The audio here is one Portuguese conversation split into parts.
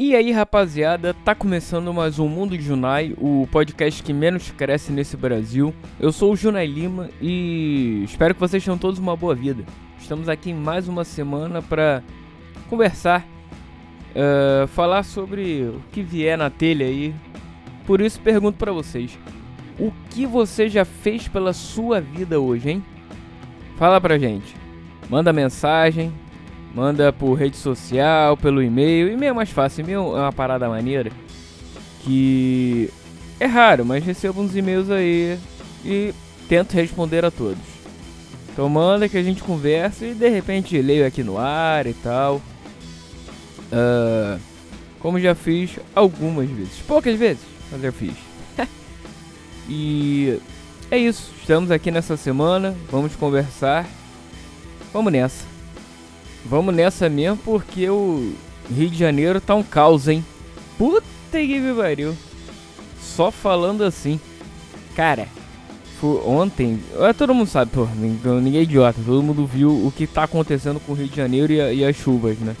E aí, rapaziada, tá começando mais um Mundo Junai, o podcast que menos cresce nesse Brasil. Eu sou o Junai Lima e espero que vocês tenham todos uma boa vida. Estamos aqui em mais uma semana para conversar, uh, falar sobre o que vier na telha aí. Por isso pergunto para vocês, o que você já fez pela sua vida hoje, hein? Fala pra gente. Manda mensagem, Manda por rede social, pelo e-mail. E-mail é mais fácil. E-mail é uma parada maneira. Que é raro, mas recebo uns e-mails aí e tento responder a todos. Então manda que a gente conversa e de repente leio aqui no ar e tal. Uh, como já fiz algumas vezes. Poucas vezes, mas eu fiz. e é isso. Estamos aqui nessa semana. Vamos conversar. Vamos nessa. Vamos nessa mesmo porque o Rio de Janeiro tá um caos, hein? Puta que me pariu. Só falando assim. Cara, ontem. É, todo mundo sabe, pô, ninguém é idiota. Todo mundo viu o que tá acontecendo com o Rio de Janeiro e, a, e as chuvas, né?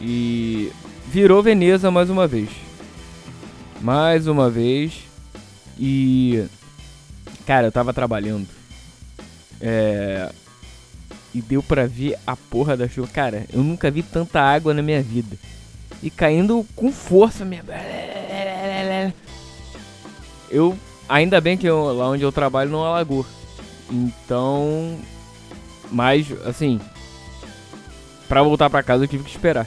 E virou Veneza mais uma vez. Mais uma vez. E. Cara, eu tava trabalhando. É e deu pra ver a porra da chuva. Cara, eu nunca vi tanta água na minha vida. E caindo com força mesmo. Eu. Ainda bem que eu, lá onde eu trabalho não alagou. Então. Mas, assim. Pra voltar pra casa eu tive que esperar.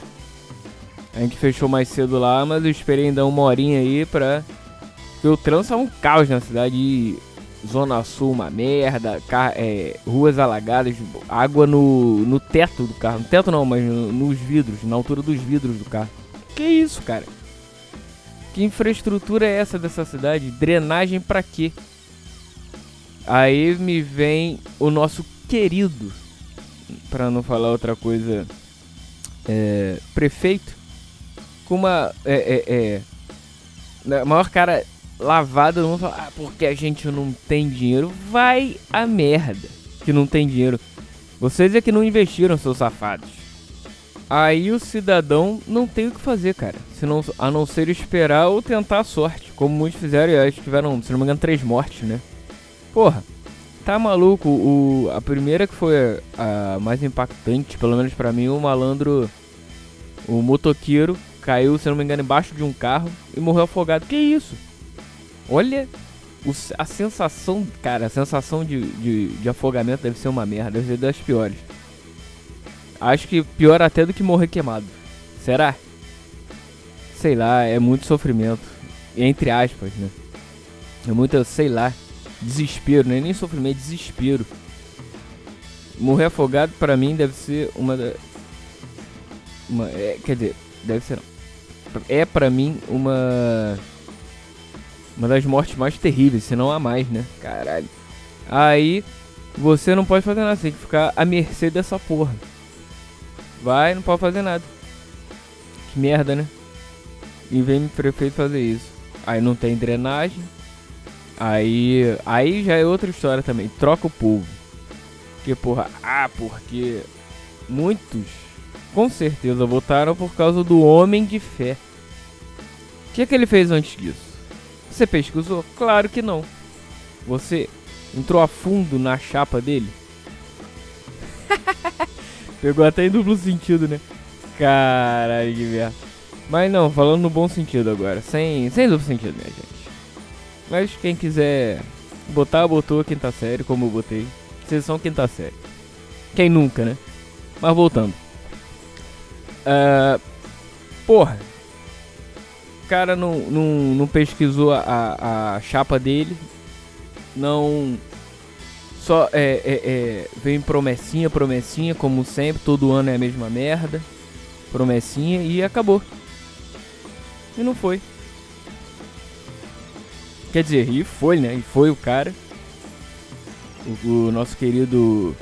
A gente fechou mais cedo lá, mas eu esperei ainda uma horinha aí pra. O trânsito é um caos na cidade. E Zona Sul uma merda, é, ruas alagadas, água no, no teto do carro. No teto não, mas no, nos vidros, na altura dos vidros do carro. Que isso, cara? Que infraestrutura é essa dessa cidade? Drenagem pra quê? Aí me vem o nosso querido, para não falar outra coisa, é, prefeito, com uma. É, é, é, né, maior cara lavada, não falar, ah, porque a gente não tem dinheiro. Vai a merda que não tem dinheiro. Vocês é que não investiram, seus safados. Aí o cidadão não tem o que fazer, cara. Senão, a não ser esperar ou tentar a sorte. Como muitos fizeram e acho que tiveram, se não me engano, três mortes, né? Porra, tá maluco? O, a primeira que foi a, a mais impactante, pelo menos para mim, o malandro, o motoqueiro, caiu, se não me engano, embaixo de um carro e morreu afogado. Que isso? Olha a sensação, cara, a sensação de, de, de, afogamento deve ser uma merda, deve ser das piores. Acho que pior até do que morrer queimado. Será? Sei lá, é muito sofrimento. Entre aspas, né? É muito, sei lá, desespero, né? Nem sofrimento, é desespero. Morrer afogado para mim deve ser uma da. Uma, é, quer dizer, deve ser não. É para mim uma uma das mortes mais terríveis, se não a mais, né? Caralho. Aí você não pode fazer nada, você tem que ficar à mercê dessa porra. Vai, não pode fazer nada. Que merda, né? E vem o prefeito fazer isso. Aí não tem drenagem. Aí, aí já é outra história também. Troca o povo. Que porra, ah, porque muitos com certeza votaram por causa do homem de fé. O que, é que ele fez antes disso? Você pesquisou? Claro que não. Você entrou a fundo na chapa dele? Pegou até em duplo sentido, né? Caralho, que merda. Mas não, falando no bom sentido agora. Sem, sem duplo sentido, minha gente. Mas quem quiser botar, botou quinta série, como eu botei. Vocês são quinta série. Quem nunca, né? Mas voltando. Uh, porra, cara não, não, não pesquisou a, a chapa dele, não só é, é, é, vem promessinha, promessinha, como sempre, todo ano é a mesma merda, promessinha e acabou. E não foi. Quer dizer, e foi, né? E foi o cara. O, o nosso querido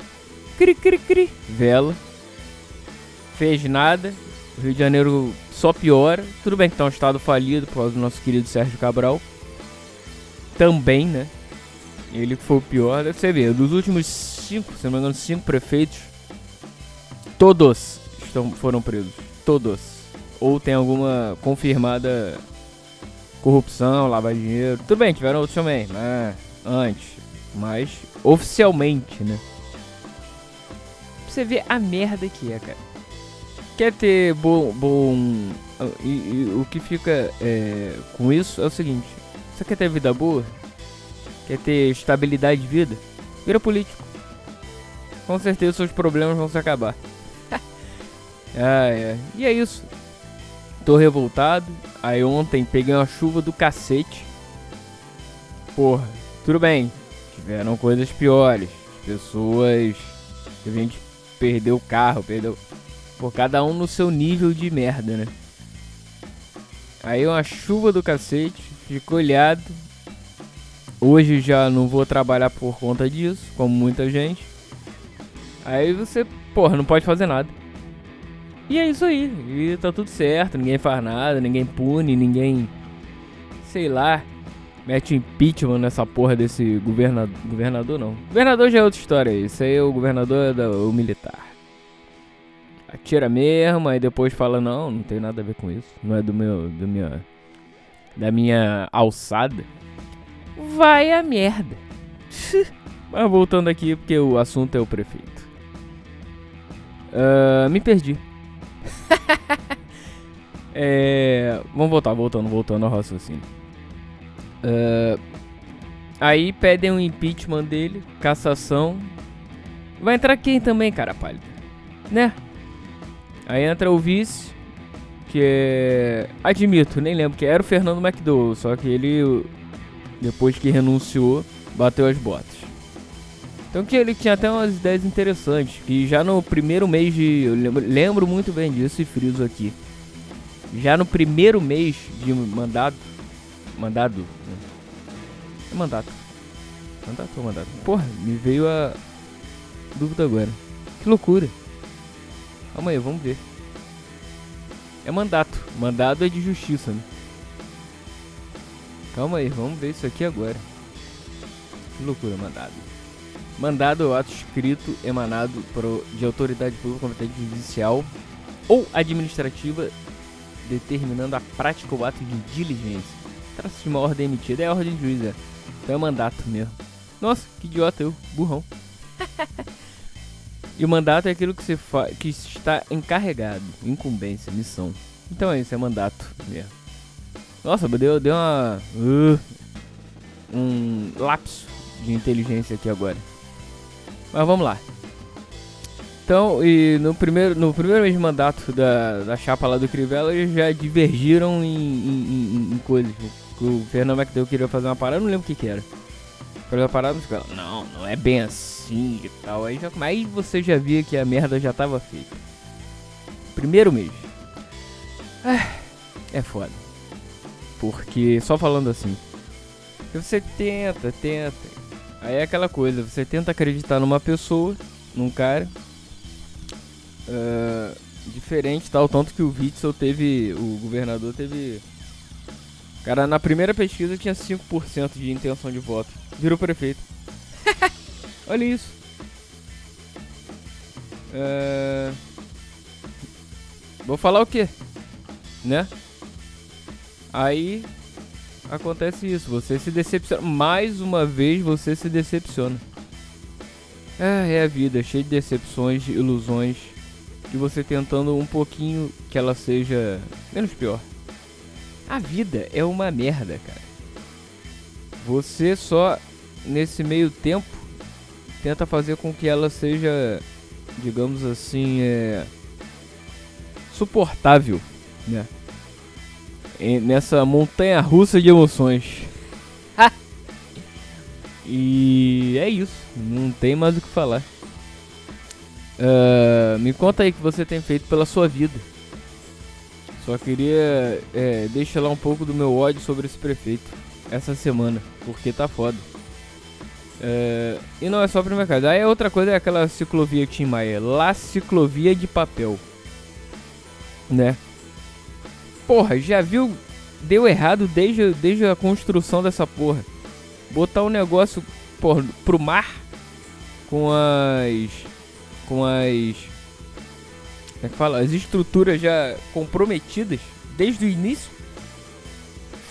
Cri Cri Cri Vela. Fez nada. O Rio de Janeiro só piora. Tudo bem que tá um estado falido por causa do nosso querido Sérgio Cabral. Também, né? Ele foi o pior. Você vê, dos últimos cinco, se não me engano, cinco prefeitos, todos estão, foram presos. Todos. ou tem alguma confirmada corrupção, lavar dinheiro. Tudo bem, tiveram outros também, né? Antes. Mas oficialmente, né? Pra você ver a merda que é, cara. Quer ter bom. bom e, e o que fica é, com isso é o seguinte: você quer ter vida boa? Quer ter estabilidade de vida? Vira político. Com certeza seus problemas vão se acabar. ah, é. E é isso. Tô revoltado. Aí ontem peguei uma chuva do cacete. Porra, tudo bem. Tiveram coisas piores. Pessoas. A gente perdeu o carro, perdeu. Por cada um no seu nível de merda, né? Aí uma chuva do cacete. Fico olhado. Hoje já não vou trabalhar por conta disso, como muita gente. Aí você, porra, não pode fazer nada. E é isso aí. E tá tudo certo, ninguém faz nada, ninguém pune, ninguém. Sei lá. Mete impeachment nessa porra desse governador. Governador não. Governador já é outra história. Isso aí é o governador é o militar. Atira mesmo, aí depois fala, não, não tem nada a ver com isso. Não é do meu. Do minha, da minha alçada. Vai a merda. Mas voltando aqui, porque o assunto é o prefeito. Uh, me perdi. é, vamos voltar, voltando, voltando ao raciocínio. Uh, aí pedem um impeachment dele, cassação. Vai entrar quem também, cara pálido? Né? Aí entra o vice, que é. Admito, nem lembro que era o Fernando McDowell, só que ele, depois que renunciou, bateu as botas. Então que ele tinha até umas ideias interessantes, que já no primeiro mês de. Eu lembro, lembro muito bem disso e friso aqui. Já no primeiro mês de mandato. Mandado. Né? É mandato. Mandato ou mandato? Porra, me veio a dúvida agora. Que loucura. Calma aí, vamos ver. É mandato. Mandado é de justiça, né? Calma aí, vamos ver isso aqui agora. Que loucura, mandado. Mandado é o ato escrito emanado de autoridade pública competente judicial ou administrativa determinando a prática ou ato de diligência. Trata-se de uma ordem emitida, é a ordem de juiz, é. Então é mandato mesmo. Nossa, que idiota eu, burrão. E o mandato é aquilo que, você que está encarregado, incumbência, missão. Então é isso, é mandato mesmo. Nossa, deu, deu uma. Uh, um lapso de inteligência aqui agora. Mas vamos lá. Então, e no primeiro, no primeiro mês de mandato da, da chapa lá do Crivella, eles já divergiram em, em, em, em coisas. O Fernando McDowell queria fazer uma parada, não lembro o que que era. Fazer uma parada, mas não, não é bem assim e tal. Aí, já, aí você já via que a merda já tava feita. Primeiro mês. É foda. Porque, só falando assim, você tenta, tenta, Aí é aquela coisa, você tenta acreditar numa pessoa, num cara. Uh, diferente, tal, tanto que o Witzel teve. O governador teve. Cara, na primeira pesquisa tinha 5% de intenção de voto. Virou prefeito. Olha isso. Uh, vou falar o quê? Né? Aí acontece isso. Você se decepciona. Mais uma vez você se decepciona. É, é a vida, cheia de decepções, ilusões. E você tentando um pouquinho que ela seja menos pior. A vida é uma merda, cara. Você só nesse meio tempo tenta fazer com que ela seja, digamos assim, é suportável, né? nessa montanha russa de emoções. e é isso, não tem mais o que falar. Uh, me conta aí o que você tem feito pela sua vida. Só queria é, deixar lá um pouco do meu ódio sobre esse prefeito essa semana, porque tá foda. Uh, e não é só minha casa. Aí outra coisa é aquela ciclovia Tim Maia, lá ciclovia de papel, né? porra, já viu? Deu errado desde, desde a construção dessa porra. Botar um negócio porra, pro mar com as. com as. é que fala? As estruturas já comprometidas desde o início.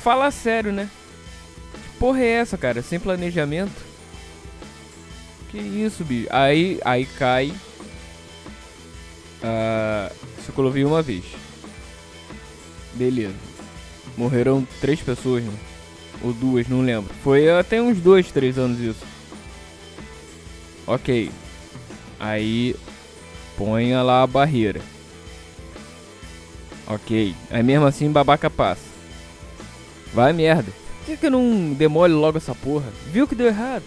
Fala sério, né? Que porra é essa, cara? Sem planejamento? Que isso, bicho? Aí, aí cai a ciclovia uma vez. Beleza. Morreram três pessoas, né? Ou duas, não lembro. Foi até uns dois, três anos isso. Ok. Aí ponha lá a barreira. Ok. Aí mesmo assim babaca passa. Vai merda. Por que, que não demole logo essa porra? Viu que deu errado?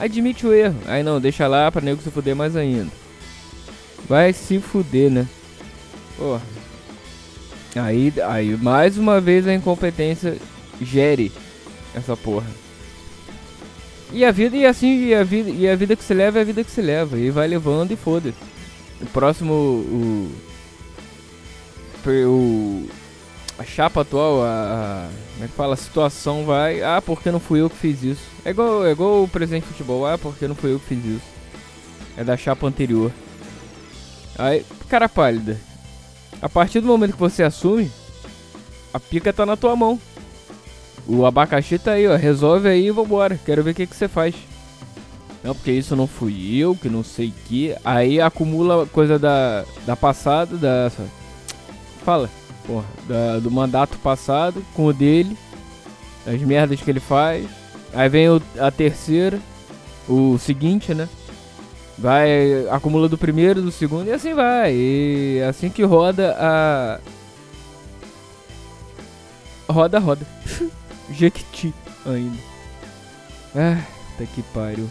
Admite o erro. Aí não, deixa lá pra nego se fuder mais ainda. Vai se fuder, né? Porra. Aí, aí mais uma vez a incompetência gere essa porra. E a vida, e assim, e a vida, e a vida que se leva é a vida que se leva. E vai levando e foda-se. O próximo. O. O. A chapa atual, a, a. Como é que fala? A situação vai. Ah, porque não fui eu que fiz isso. É igual, é igual o presente de futebol. Ah, porque não fui eu que fiz isso. É da chapa anterior. Aí, cara pálida. A partir do momento que você assume, a pica tá na tua mão. O abacaxi tá aí, ó. Resolve aí e vambora. Quero ver o que, que você faz. Não, porque isso não fui eu, que não sei que. Aí acumula coisa da, da passada, da. Fala, porra. Da, do mandato passado com o dele. As merdas que ele faz. Aí vem o, a terceira. O seguinte, né? Vai, acumula do primeiro, do segundo e assim vai. E assim que roda a. Roda, roda. Jequiti ainda. Ah, tá que pariu.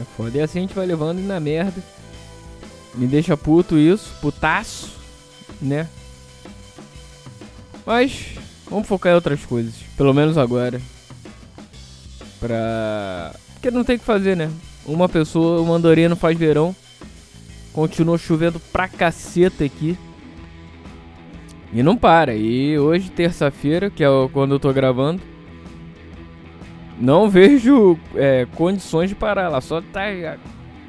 É foda. E assim a gente vai levando na merda. Me deixa puto isso, putaço, né? Mas vamos focar em outras coisas. Pelo menos agora. Pra. Porque não tem o que fazer, né? Uma pessoa, o Mandarino faz verão. Continua chovendo pra caceta aqui. E não para. E hoje, terça-feira, que é quando eu tô gravando, não vejo é, condições de parar lá. Só tá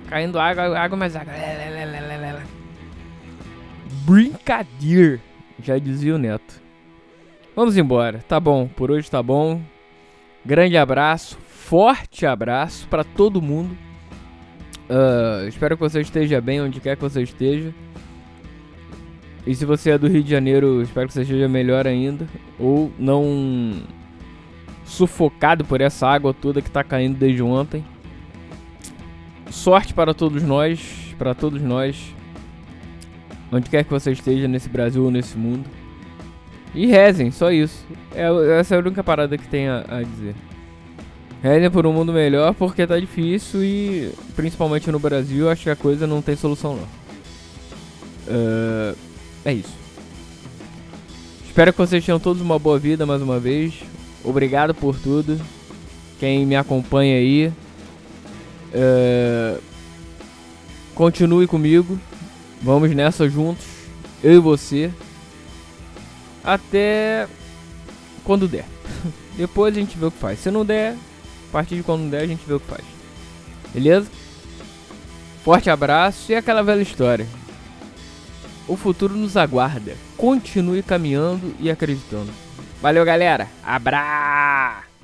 caindo água, água, mais água. Brincadeira, já dizia o Neto. Vamos embora. Tá bom, por hoje tá bom. Grande abraço, forte abraço para todo mundo. Uh, espero que você esteja bem onde quer que você esteja. E se você é do Rio de Janeiro, espero que você esteja melhor ainda. Ou não sufocado por essa água toda que está caindo desde ontem. Sorte para todos nós, para todos nós. Onde quer que você esteja nesse Brasil ou nesse mundo. E rezem, só isso. É, essa é a única parada que tem a, a dizer. Rezem por um mundo melhor porque tá difícil e principalmente no Brasil acho que a coisa não tem solução não. Uh, é isso. Espero que vocês tenham todos uma boa vida mais uma vez. Obrigado por tudo. Quem me acompanha aí. Uh, continue comigo. Vamos nessa juntos. Eu e você. Até quando der. Depois a gente vê o que faz. Se não der, a partir de quando der a gente vê o que faz. Beleza? Forte abraço e aquela velha história. O futuro nos aguarda. Continue caminhando e acreditando. Valeu, galera. Abra!